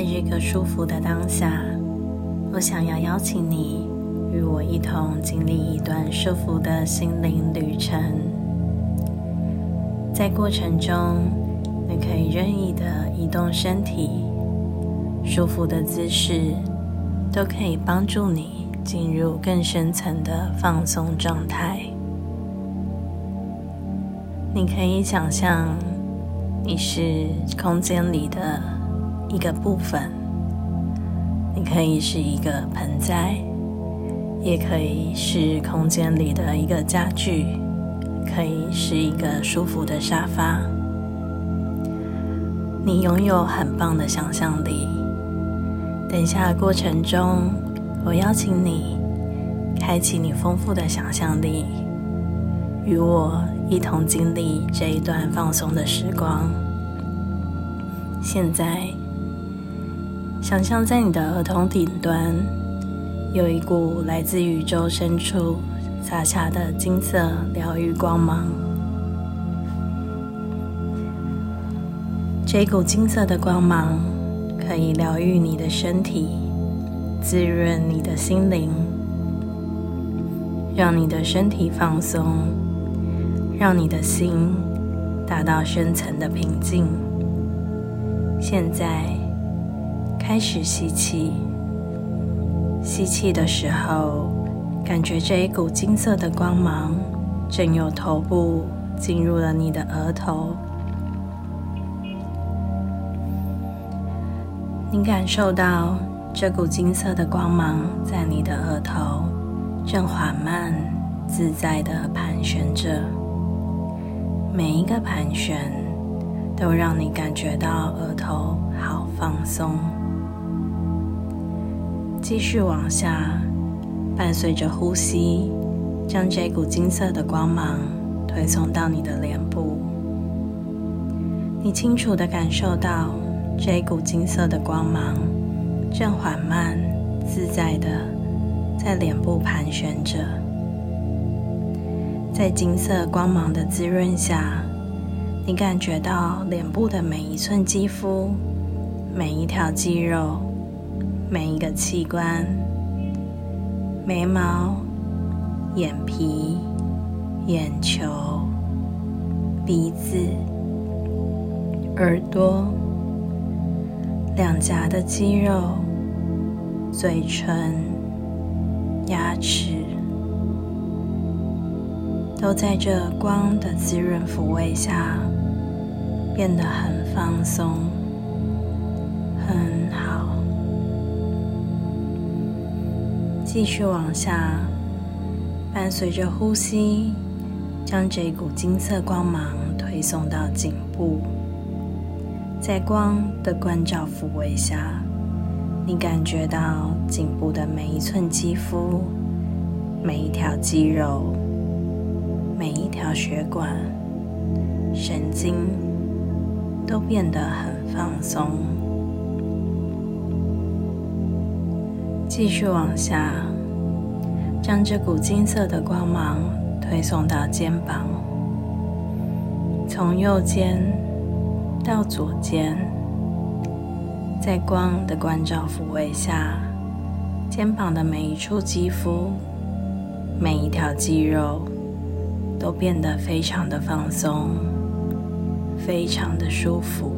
在，这个舒服的当下，我想要邀请你与我一同经历一段舒服的心灵旅程。在过程中，你可以任意的移动身体，舒服的姿势都可以帮助你进入更深层的放松状态。你可以想象。你是空间里的一个部分，你可以是一个盆栽，也可以是空间里的一个家具，可以是一个舒服的沙发。你拥有很棒的想象力。等下过程中，我邀请你开启你丰富的想象力，与我。一同经历这一段放松的时光。现在，想象在你的额头顶端有一股来自宇宙深处洒下的金色疗愈光芒。这股金色的光芒可以疗愈你的身体，滋润你的心灵，让你的身体放松。让你的心达到深层的平静。现在开始吸气，吸气的时候，感觉这一股金色的光芒正由头部进入了你的额头。你感受到这股金色的光芒在你的额头正缓慢、自在的盘旋着。每一个盘旋，都让你感觉到额头好放松。继续往下，伴随着呼吸，将这股金色的光芒推送到你的脸部。你清楚的感受到这股金色的光芒正缓慢、自在的在脸部盘旋着。在金色光芒的滋润下，你感觉到脸部的每一寸肌肤、每一条肌肉、每一个器官、眉毛、眼皮、眼球、鼻子、耳朵、两颊的肌肉、嘴唇、牙齿。都在这光的滋润抚慰下变得很放松，继续往下，伴随着呼吸，将这股金色光芒推送到颈部。在光的关照抚慰下，你感觉到颈部的每一寸肌肤、每一条肌肉。每一条血管、神经都变得很放松。继续往下，将这股金色的光芒推送到肩膀，从右肩到左肩，在光的关照抚慰下，肩膀的每一处肌肤、每一条肌肉。都变得非常的放松，非常的舒服。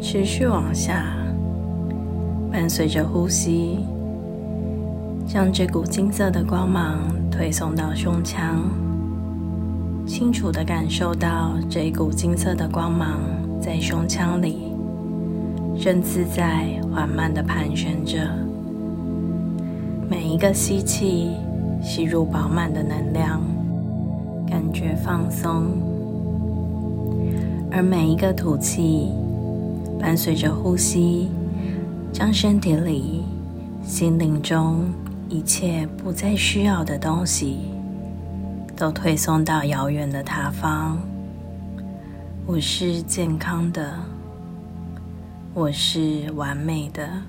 持续往下，伴随着呼吸，将这股金色的光芒推送到胸腔，清楚的感受到这一股金色的光芒在胸腔里正自在、缓慢的盘旋着，每一个吸气。吸入饱满的能量，感觉放松；而每一个吐气，伴随着呼吸，将身体里、心灵中一切不再需要的东西，都推送到遥远的他方。我是健康的，我是完美的。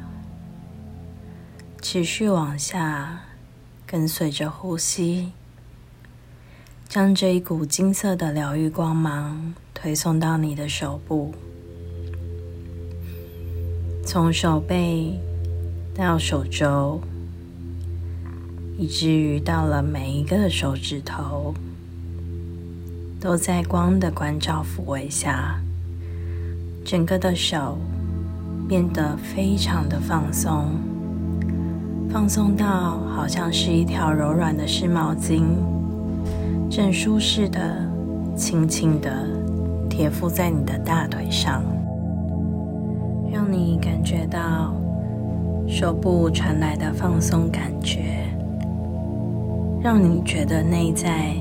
持续往下。跟随着呼吸，将这一股金色的疗愈光芒推送到你的手部，从手背到手肘，以至于到了每一个手指头，都在光的关照抚慰下，整个的手变得非常的放松，放松到好像是一条柔软的湿毛巾，正舒适的、轻轻的。贴附在你的大腿上，让你感觉到手部传来的放松感觉，让你觉得内在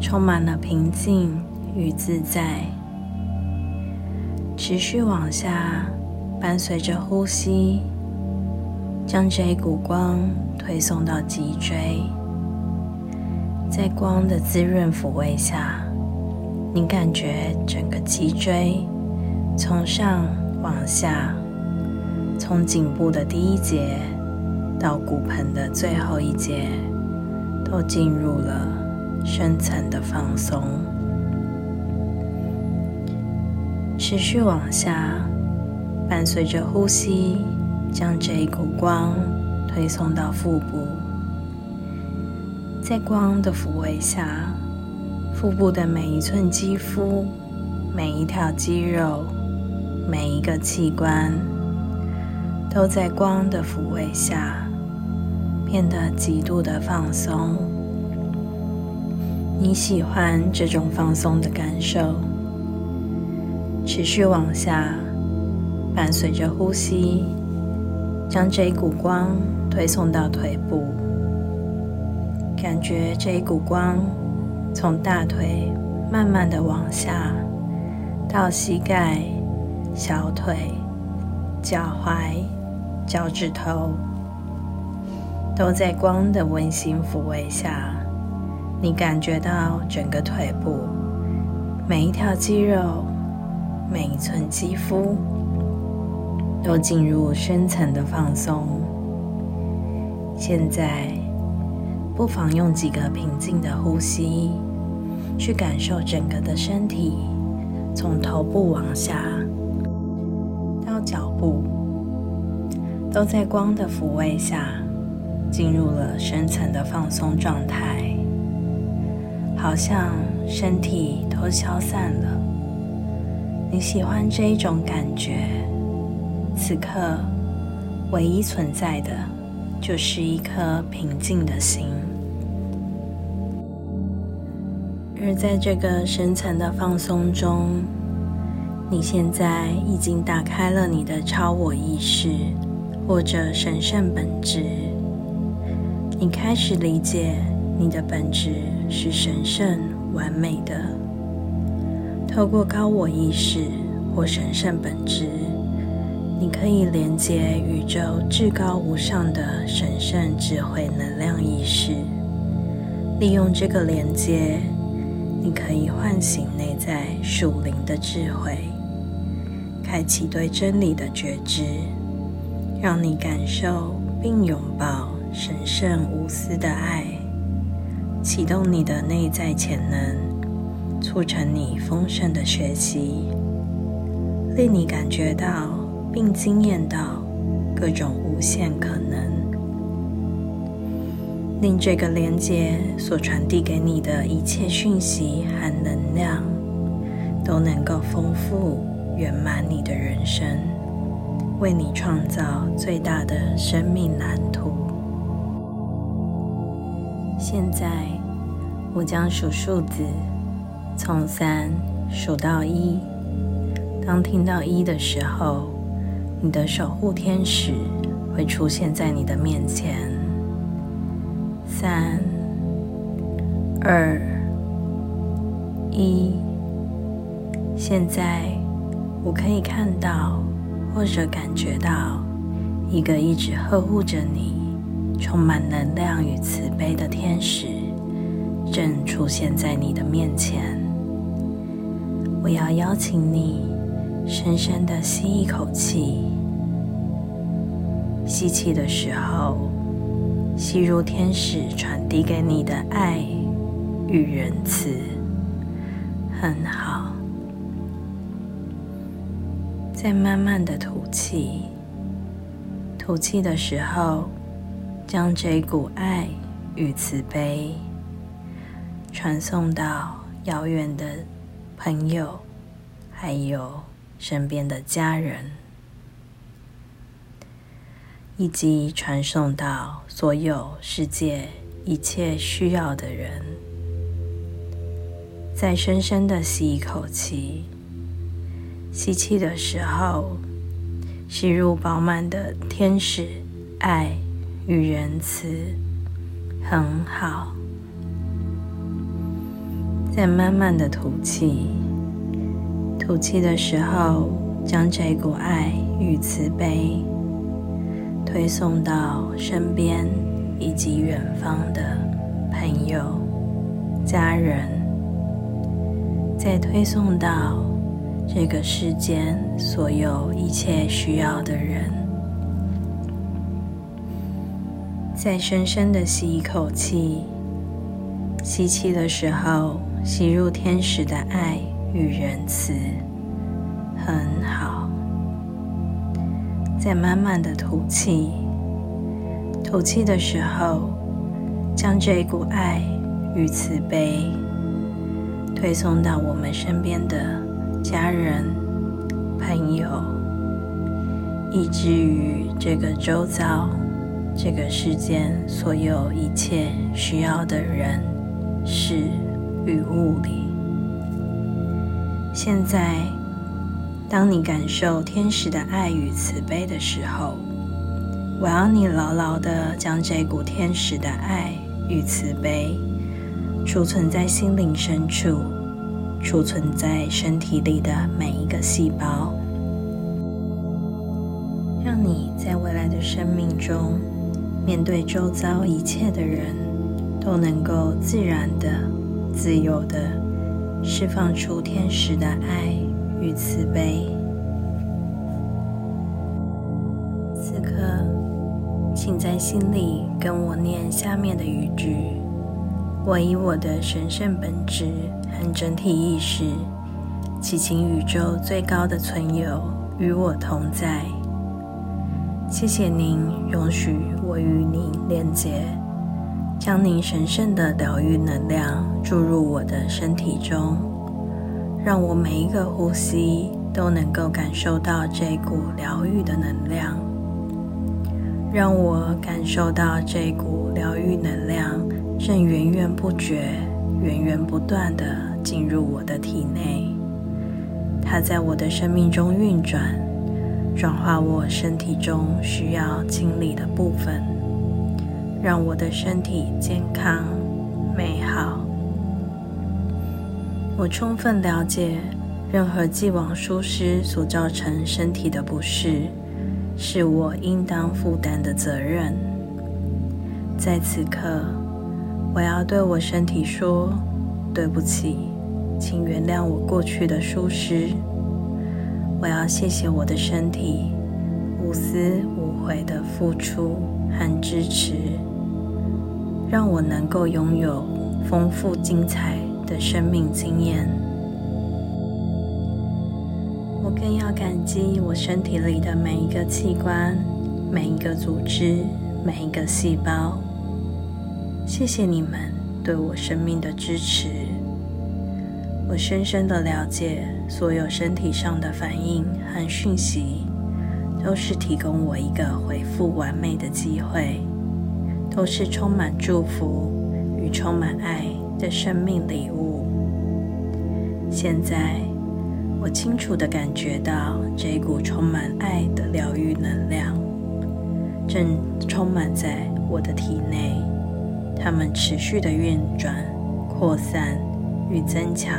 充满了平静与自在。持续往下，伴随着呼吸，将这一股光推送到脊椎，在光的滋润抚慰下。你感觉整个脊椎从上往下，从颈部的第一节到骨盆的最后一节，都进入了深层的放松。持续往下，伴随着呼吸，将这一股光推送到腹部，在光的抚慰下。腹部的每一寸肌肤、每一条肌肉、每一个器官，都在光的抚慰下变得极度的放松。你喜欢这种放松的感受？持续往下，伴随着呼吸，将这一股光推送到腿部，感觉这一股光。从大腿慢慢的往下，到膝盖、小腿、脚踝、脚趾头，都在光的温馨抚慰下，你感觉到整个腿部每一条肌肉、每一寸肌肤都进入深层的放松。现在。不妨用几个平静的呼吸，去感受整个的身体，从头部往下脚步，都在光的抚慰下进入了深层的放松状态，好像身体都消散了。你喜欢这一种感觉？此刻唯一存在的就是一颗平静的心。而在这个深层的放松中，你现在已经打开了你的超我意识，或者神圣本质。你开始理解你的本质是神圣完美的。透过高我意识或神圣本质，你可以连接宇宙至高无上的神圣智慧能量意识，利用这个连接。你可以唤醒内在属灵的智慧，开启对真理的觉知，让你感受并拥抱神圣无私的爱，启动你的内在潜能，促成你丰盛的学习，令你感觉到并惊艳到各种无限可能。令这个连接所传递给你的一切讯息和能量，都能够丰富圆满你的人生，为你创造最大的生命蓝图。现在，我将数数字，从三数到一。当听到一的时候，你的守护天使会出现在你的面前。三、二、一，现在我可以看到或者感觉到一个一直呵护着你、充满能量与慈悲的天使正出现在你的面前。我要邀请你深深的吸一口气，吸气的时候。吸入天使传递给你的爱与仁慈，很好。再慢慢的吐气。吐气的时候，将这股爱与慈悲传送到遥远的朋友，还有身边的家人，以及传送到所有世界一切需要的人。再深深的吸一口气，吸气的时候。吸入饱满的天使爱与仁慈，很好。再慢慢的吐气，吐气的时候，将这股爱与慈悲推送到身边以及远方的朋友、家人，再推送到。这个世间所有一切需要的人，再深深的吸一口气，吸气的时候吸入天使的爱与仁慈，很好。再慢慢的吐气，吐气的时候将这股爱与慈悲推送到我们身边的。家人、朋友，以至于这个周遭、这个世间所有一切需要的人、事与物里。现在，当你感受天使的爱与慈悲的时候，我要你牢牢的将这股天使的爱与慈悲储存在心灵深处。储存在身体里的每一个细胞，让你在未来的生命中，面对周遭一切的人，都能够自然的、自由的释放出天使的爱与慈悲。此刻，请在心里跟我念下面的语句：我以我的神圣本质。和整体意识，祈请宇宙最高的存有与我同在。谢谢您容许我与您连接，将您神圣的疗愈能量注入我的身体中，让我每一个呼吸都能够感受到这股疗愈的能量，让我感受到这股疗愈能量正源源不绝、源源不断的。进入我的体内，它在我的生命中运转，转化我身体中需要清理的部分，让我的身体健康美好。我充分了解，任何既往疏失所造成身体的不适，是我应当负担的责任。在此刻，我要对我身体说：“对不起。”请原谅我过去的疏失。我要谢谢我的身体无私无悔的付出和支持，让我能够拥有丰富精彩的生命经验。我更要感激我身体里的每一个器官、每一个组织、每一个细胞。谢谢你们对我生命的支持。我深深的了解，所有身体上的反应和讯息，都是提供我一个回复完美的机会，都是充满祝福与充满爱的生命礼物。现在，我清楚的感觉到这股充满爱的疗愈能量，正充满在我的体内，它们持续的运转、扩散与增强。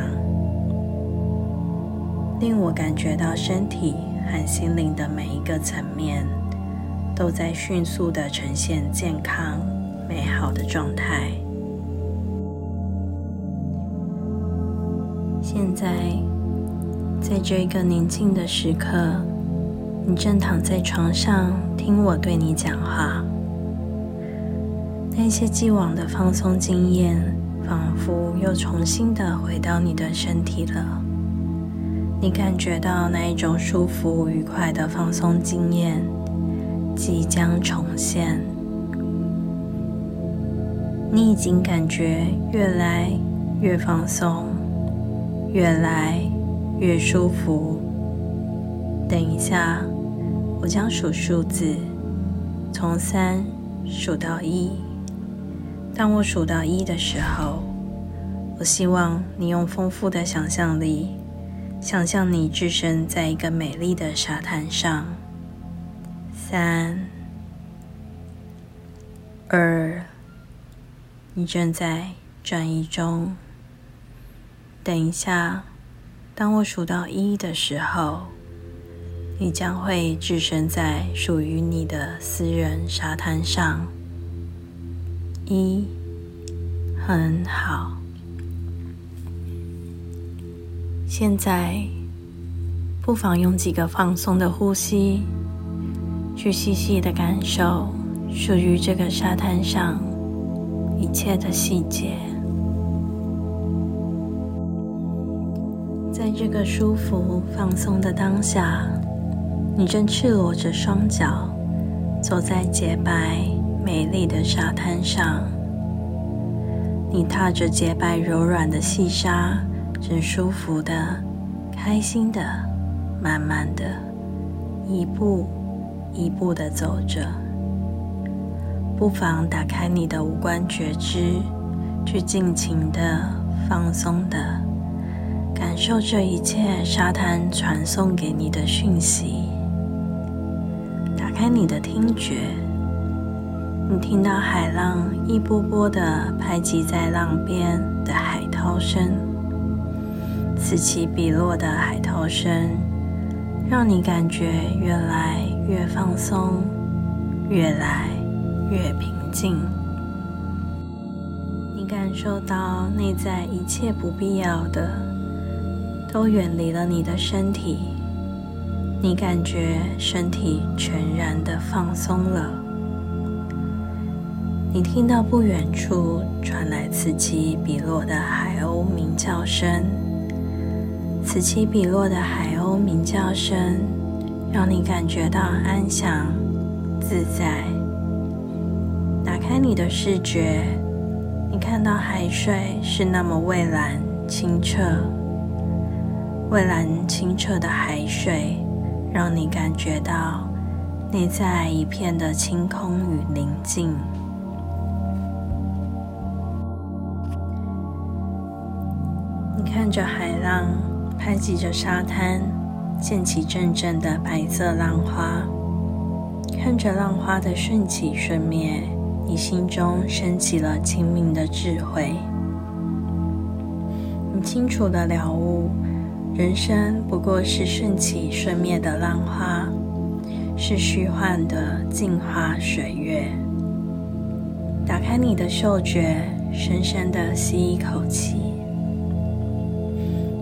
令我感觉到身体和心灵的每一个层面都在迅速的呈现健康美好的状态。现在，在这一个宁静的时刻，你正躺在床上听我对你讲话，那些既往的放松经验，仿佛又重新的回到你的身体了。你感觉到那一种舒服、愉快的放松经验即将重现。你已经感觉越来越放松，越来越舒服。等一下，我将数数字，从三数到一。当我数到一的时候，我希望你用丰富的想象力。想象你置身在一个美丽的沙滩上，三、二，你正在转移中。等一下，当我数到一的时候，你将会置身在属于你的私人沙滩上。一，很好。现在，不妨用几个放松的呼吸，去细细的感受属于这个沙滩上一切的细节。在这个舒服放松的当下，你正赤裸着双脚，走在洁白美丽的沙滩上。你踏着洁白柔软的细沙。正舒服的、开心的、慢慢的，一步一步的走着。不妨打开你的五官觉知，去尽情的、放松的感受这一切沙滩传送给你的讯息。打开你的听觉，你听到海浪一波波的拍击在浪边的海涛声。此起彼落的海涛声，让你感觉越来越放松，越来越平静。你感受到内在一切不必要的都远离了你的身体，你感觉身体全然的放松了。你听到不远处传来此起彼落的海鸥鸣叫声。此起彼落的海鸥鸣叫声，让你感觉到安详、自在。打开你的视觉，你看到海水是那么蔚蓝、清澈。蔚蓝清澈的海水，让你感觉到内在一片的清空与宁静。着海浪。拍击着沙滩，溅起阵阵的白色浪花。看着浪花的瞬起瞬灭，你心中升起了清明的智慧。你清楚的了悟，人生不过是瞬起瞬灭的浪花，是虚幻的镜花水月。打开你的嗅觉，深深的吸一口气。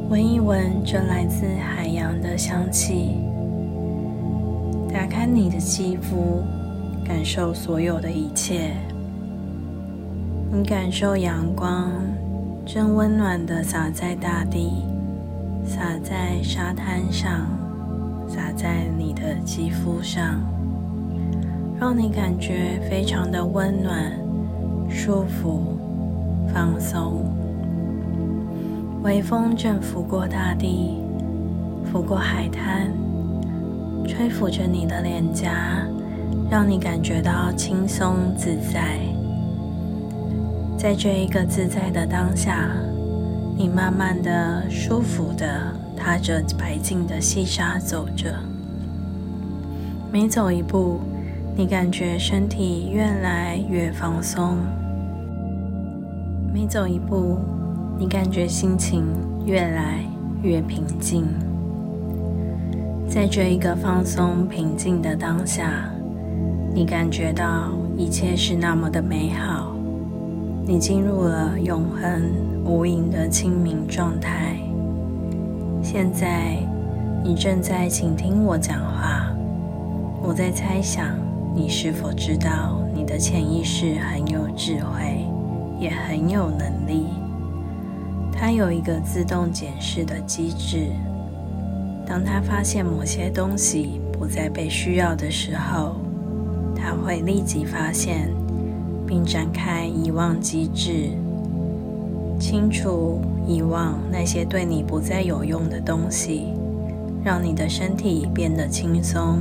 闻一闻这来自海洋的香气，打开你的肌肤，感受所有的一切。你感受阳光正温暖的洒在大地，洒在沙滩上，洒在你的肌肤上，让你感觉非常的温暖、舒服、放松。微风正拂过大地，拂过海滩，吹拂着你的脸颊，让你感觉到轻松自在。在这一个自在的当下，你慢慢的、舒服的踏着白净的细沙走着。每走一步，你感觉身体越来越放松。每走一步。你感觉心情越来越平静，在这一个放松平静的当下，你感觉到一切是那么的美好。你进入了永恒无垠的清明状态。现在，你正在倾听我讲话。我在猜想，你是否知道你的潜意识很有智慧，也很有能力。它有一个自动检视的机制，当他发现某些东西不再被需要的时候，他会立即发现，并展开遗忘机制，清除、遗忘那些对你不再有用的东西，让你的身体变得轻松，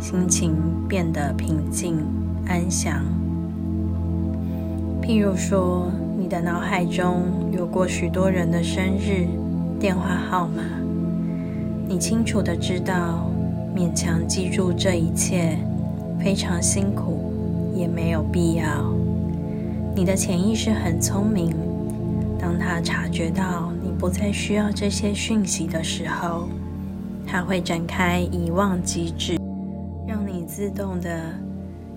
心情变得平静安详。譬如说，你的脑海中有过许多人的生日、电话号码。你清楚的知道，勉强记住这一切非常辛苦，也没有必要。你的潜意识很聪明，当他察觉到你不再需要这些讯息的时候，他会展开遗忘机制，让你自动的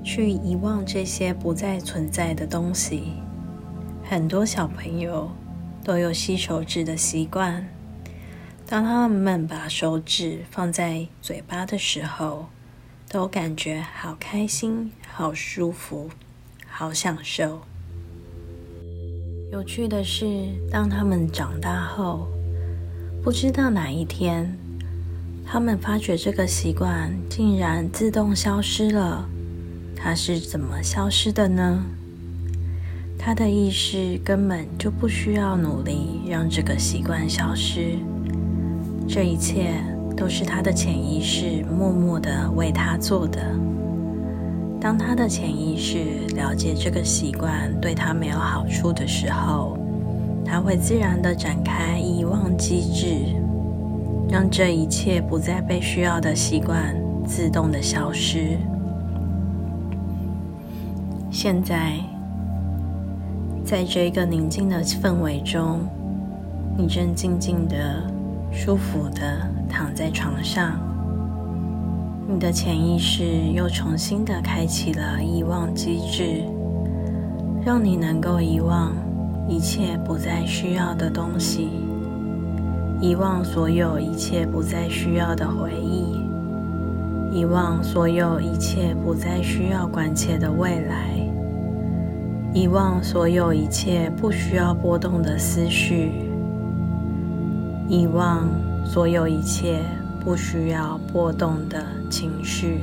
去遗忘这些不再存在的东西。很多小朋友都有吸手指的习惯。当他们把手指放在嘴巴的时候，都感觉好开心、好舒服、好享受。有趣的是，当他们长大后，不知道哪一天，他们发觉这个习惯竟然自动消失了。它是怎么消失的呢？他的意识根本就不需要努力让这个习惯消失。这一切都是他的潜意识默默的为他做的。当他的潜意识了解这个习惯对他没有好处的时候，他会自然的展开遗忘机制，让这一切不再被需要的习惯自动的消失。现在，在这个宁静的氛围中，你正静静的。舒服的躺在床上，你的潜意识又重新的开启了遗忘机制，让你能够遗忘一切不再需要的东西，遗忘所有一切不再需要的回忆，遗忘所有一切不再需要关切的未来，遗忘所有一切不需要波动的思绪。遗忘所有一切不需要波动的情绪，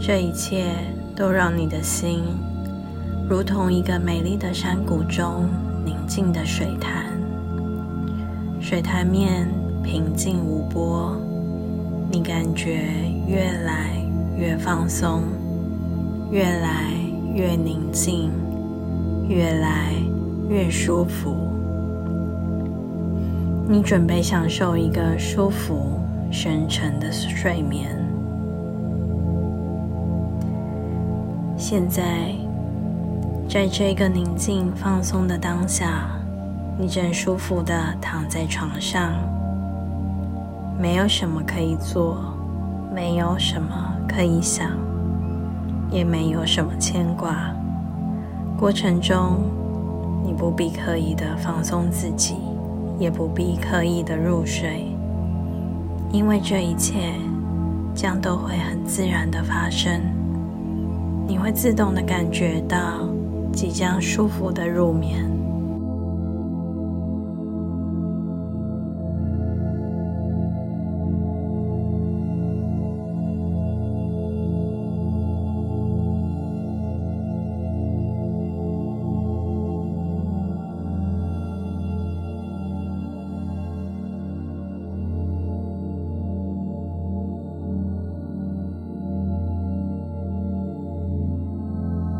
这一切都让你的心如同一个美丽的山谷中宁静的水潭，水潭面平静无波，你感觉越来越放松，越来越宁静，越来越舒服。你准备享受一个舒服、深沉的睡眠。现在，在这个宁静、放松的当下，你正舒服的躺在床上，没有什么可以做，没有什么可以想，也没有什么牵挂。过程中，你不必刻意的放松自己。也不必刻意的入睡，因为这一切将都会很自然的发生。你会自动的感觉到即将舒服的入眠。